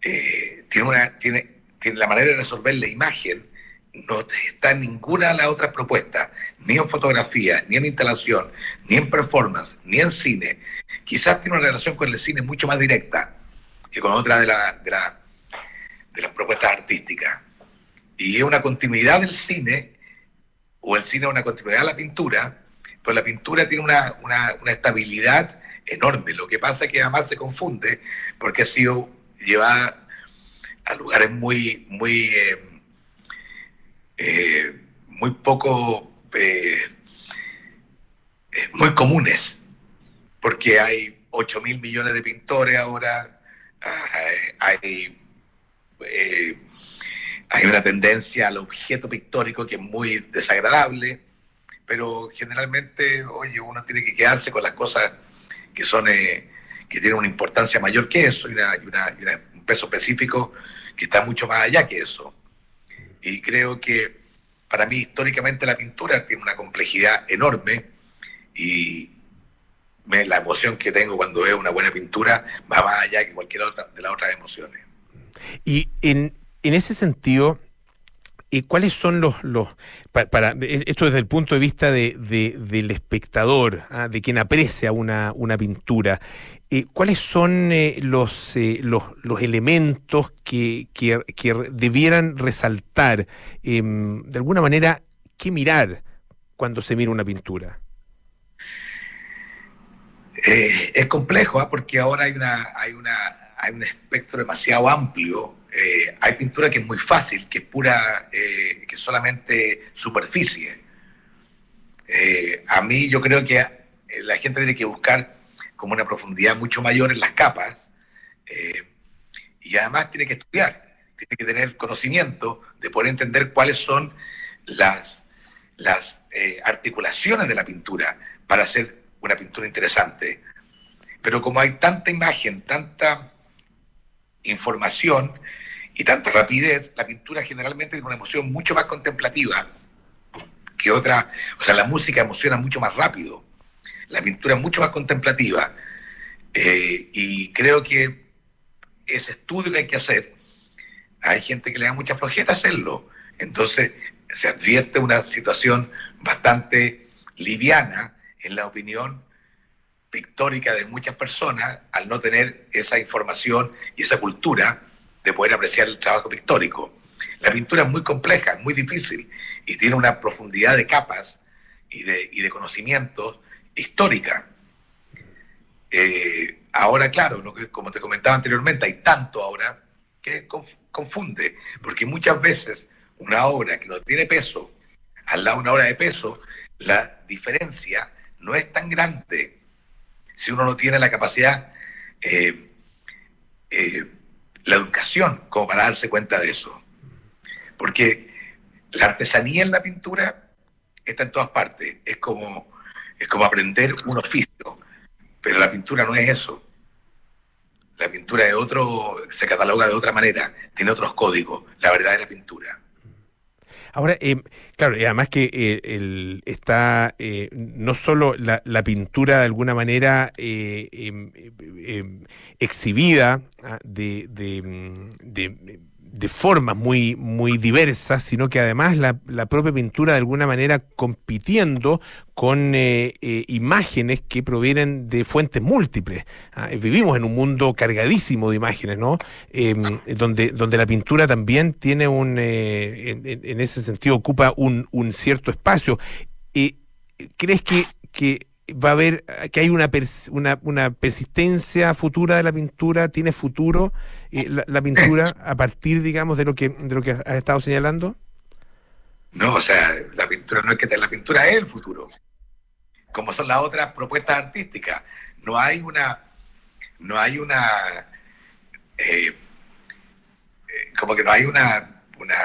eh, tiene, una, tiene, tiene la manera de resolver la imagen, no está en ninguna de las otras propuestas, ni en fotografía, ni en instalación, ni en performance, ni en cine. Quizás tiene una relación con el cine mucho más directa que con otra de, de, de las propuestas artísticas. y es una continuidad del cine, o el cine es una continuidad de la pintura, pero la pintura tiene una, estabilidad enorme. Lo que pasa es que además se confunde porque ha sido llevada a lugares muy, muy, eh, eh, muy poco, eh, muy comunes, porque hay 8 mil millones de pintores ahora, hay, hay una tendencia al objeto pictórico que es muy desagradable pero generalmente, oye, uno tiene que quedarse con las cosas que son eh, que tienen una importancia mayor que eso y, un peso específico que está mucho más allá que eso. Y creo que para mí históricamente la pintura tiene una complejidad enorme y la emoción que tengo cuando veo una buena pintura va más allá que cualquier otra de las otras emociones. Y en, en ese sentido, ¿Y cuáles son los, los para, esto desde el punto de vista de, del espectador, ¿ah? de quien aprecia una, una pintura? Eh, ¿Cuáles son eh, los, eh, los, los elementos que, que, debieran resaltar? Em, de alguna manera, ¿qué mirar cuando se mira una pintura? es complejo, ¿ah? porque ahora hay, una, hay, una, hay un espectro demasiado amplio eh, hay pintura que es muy fácil, que es pura, eh, que es solamente superficie. Eh, a mí yo creo que la gente tiene que buscar como una profundidad mucho mayor en las capas y además tiene que estudiar, tiene que tener conocimiento de poder entender cuáles son las articulaciones de la pintura para hacer una pintura interesante. Pero como hay tanta imagen, tanta información, y tanta rapidez, la pintura generalmente tiene una emoción mucho más contemplativa que otra, o sea, la música emociona mucho más rápido, la pintura es mucho más contemplativa, eh, y creo que ese estudio que hay que hacer, hay gente que le da mucha flojera hacerlo, entonces se advierte una situación bastante liviana en la opinión pictórica de muchas personas al no tener esa información y esa cultura de poder apreciar el trabajo pictórico. La pintura es muy compleja, muy difícil y tiene una profundidad de capas y de, y de conocimientos histórica. Eh, ahora, claro, como te comentaba anteriormente, hay tanto ahora que confunde, porque muchas veces una obra que no tiene peso, al lado de una obra de peso, la diferencia no es tan grande si uno no tiene la capacidad eh, eh, la educación como para darse cuenta de eso. Porque la artesanía en la pintura está en todas partes. Es como, es como aprender un oficio. Pero la pintura no es eso. La pintura es otro, se cataloga de otra manera, tiene otros códigos, la verdadera pintura. Ahora, eh, claro, y además que eh, está eh, no solo la, pintura de alguna manera em, em, exhibida ah, de, de de formas muy, muy diversas, sino que además la, la propia pintura de alguna manera compitiendo con eh, eh, imágenes que provienen de fuentes múltiples. Ah, vivimos en un mundo cargadísimo de imágenes, ¿no? Em, donde, donde la pintura también tiene un, eh, en, ese sentido, ocupa un, un cierto espacio. ¿Crees que, que va a haber, que hay una, una persistencia futura de la pintura? ¿Tiene futuro? La, pintura a partir, digamos, de lo que de lo que has estado señalando? No, o sea, la pintura no es que la pintura es el futuro, como son las otras propuestas artísticas. No hay una, no hay una, eh, eh, como que no hay una, una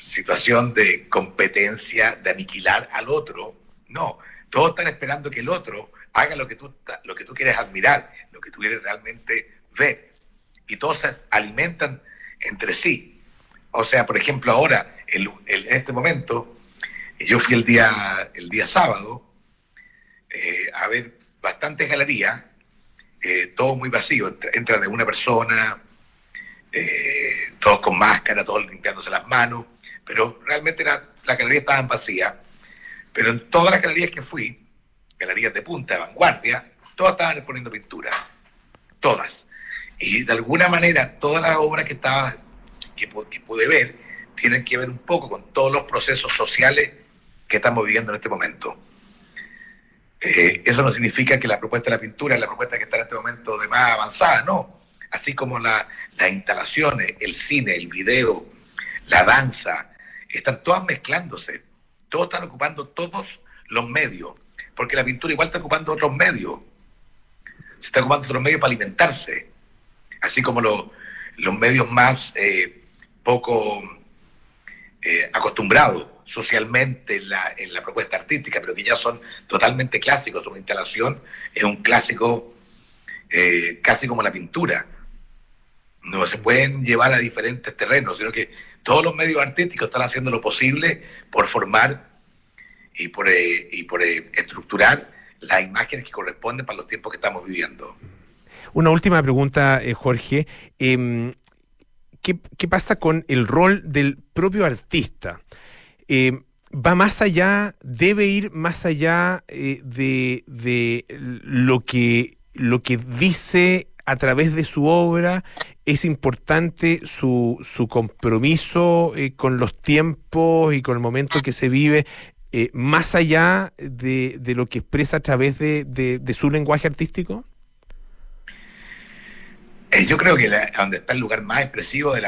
situación de competencia, de aniquilar al otro. No, todos están esperando que el otro haga lo que tú, lo que tú quieres admirar, lo que tú quieres realmente ver y todos se alimentan entre sí. O sea, por ejemplo, ahora, en este momento, yo fui el día, el día sábado eh, a ver bastantes galerías, eh, todo muy vacío, entra de una persona, eh, todos con máscara, todos limpiándose las manos, pero realmente la, las galerías estaban vacías. Pero en todas las galerías que fui, galerías de punta, de vanguardia, todas estaban poniendo pintura, todas. Y de alguna manera, todas las obras que estaba, que, pude ver, tienen que ver un poco con todos los procesos sociales que estamos viviendo en este momento. Eh, eso no significa que la propuesta de la pintura es la propuesta que está en este momento de más avanzada, no. Así como las instalaciones, el cine, el video, la danza, están todas mezclándose. Todos están ocupando todos los medios, porque la pintura igual está ocupando otros medios. Se está ocupando otros medios para alimentarse, así como los, medios más eh, poco eh, acostumbrados socialmente en la, en la propuesta artística, pero que ya son totalmente clásicos. Una instalación es un clásico eh, casi como la pintura. No se pueden llevar a diferentes terrenos, sino que todos los medios artísticos están haciendo lo posible por formar y por, eh, y por estructurar las imágenes que corresponden para los tiempos que estamos viviendo. Una última pregunta, Jorge. Em, ¿qué, ¿Qué pasa con el rol del propio artista? Eh, va más allá, debe ir más allá eh, de, lo, que, lo que dice a través de su obra. Es importante su, su compromiso eh, con los tiempos y con el momento que se vive, más allá de, lo que expresa a través de su lenguaje artístico. Eh, yo creo que donde está el lugar más expresivo del,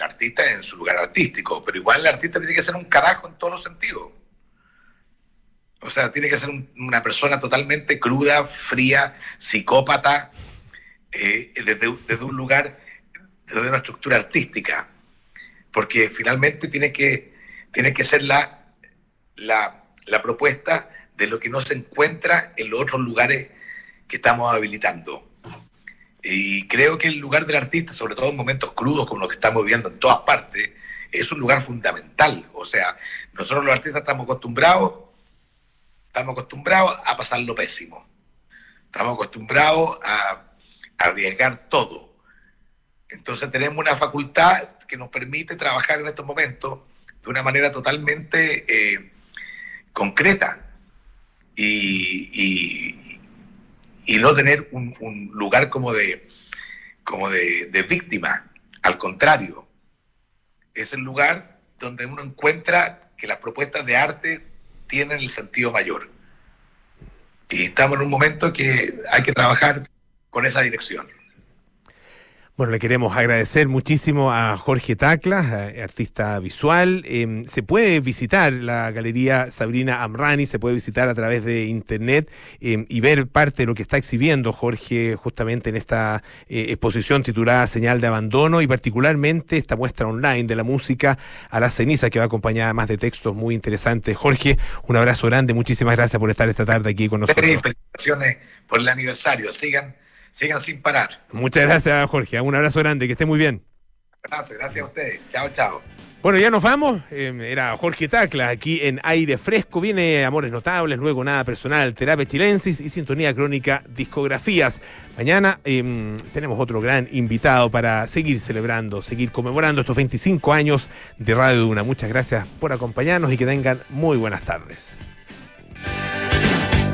artista es en su lugar artístico, pero igual el artista tiene que ser un carajo en todos los sentidos. O sea, tiene que ser una persona totalmente cruda, fría, psicópata, eh, desde, un lugar, desde una estructura artística. Porque finalmente tiene que, tiene que ser la, la, la propuesta de lo que no se encuentra en los otros lugares que estamos habilitando. Y creo que el lugar del artista, sobre todo en momentos crudos como los que estamos viviendo en todas partes, es un lugar fundamental. O sea, nosotros los artistas estamos acostumbrados, estamos acostumbrados a pasar lo pésimo. Estamos acostumbrados a, arriesgar todo. Entonces tenemos una facultad que nos permite trabajar en estos momentos de una manera totalmente eh, concreta y, no tener un, lugar como de, como de, víctima. Al contrario, es el lugar donde uno encuentra que las propuestas de arte tienen el sentido mayor. Y estamos en un momento que hay que trabajar con esa dirección. Bueno, le queremos agradecer muchísimo a Jorge Tacla, eh, artista visual. Em, se puede visitar la galería Sabrina Amrani, se puede visitar a través de internet em, y ver parte de lo que está exhibiendo Jorge justamente en esta eh, exposición titulada Señal de Abandono y particularmente esta muestra online de la música a la ceniza que va acompañada más de textos muy interesantes. Jorge, un abrazo grande, muchísimas gracias por estar esta tarde aquí con nosotros. felicitaciones por el aniversario. Sigan sigan sin parar. Muchas gracias, Jorge. Un abrazo grande, que esté muy bien. Gracias, gracias a ustedes. Chao, chao. Bueno, ya nos vamos. Em, era Jorge Tacla aquí en Aire Fresco. Viene Amores Notables, luego Nada Personal, Terapia Chilensis y Sintonía Crónica Discografías. Mañana em, tenemos otro gran invitado para seguir celebrando, seguir conmemorando estos 25 años de Radio Duna. Muchas gracias por acompañarnos y que tengan muy buenas tardes.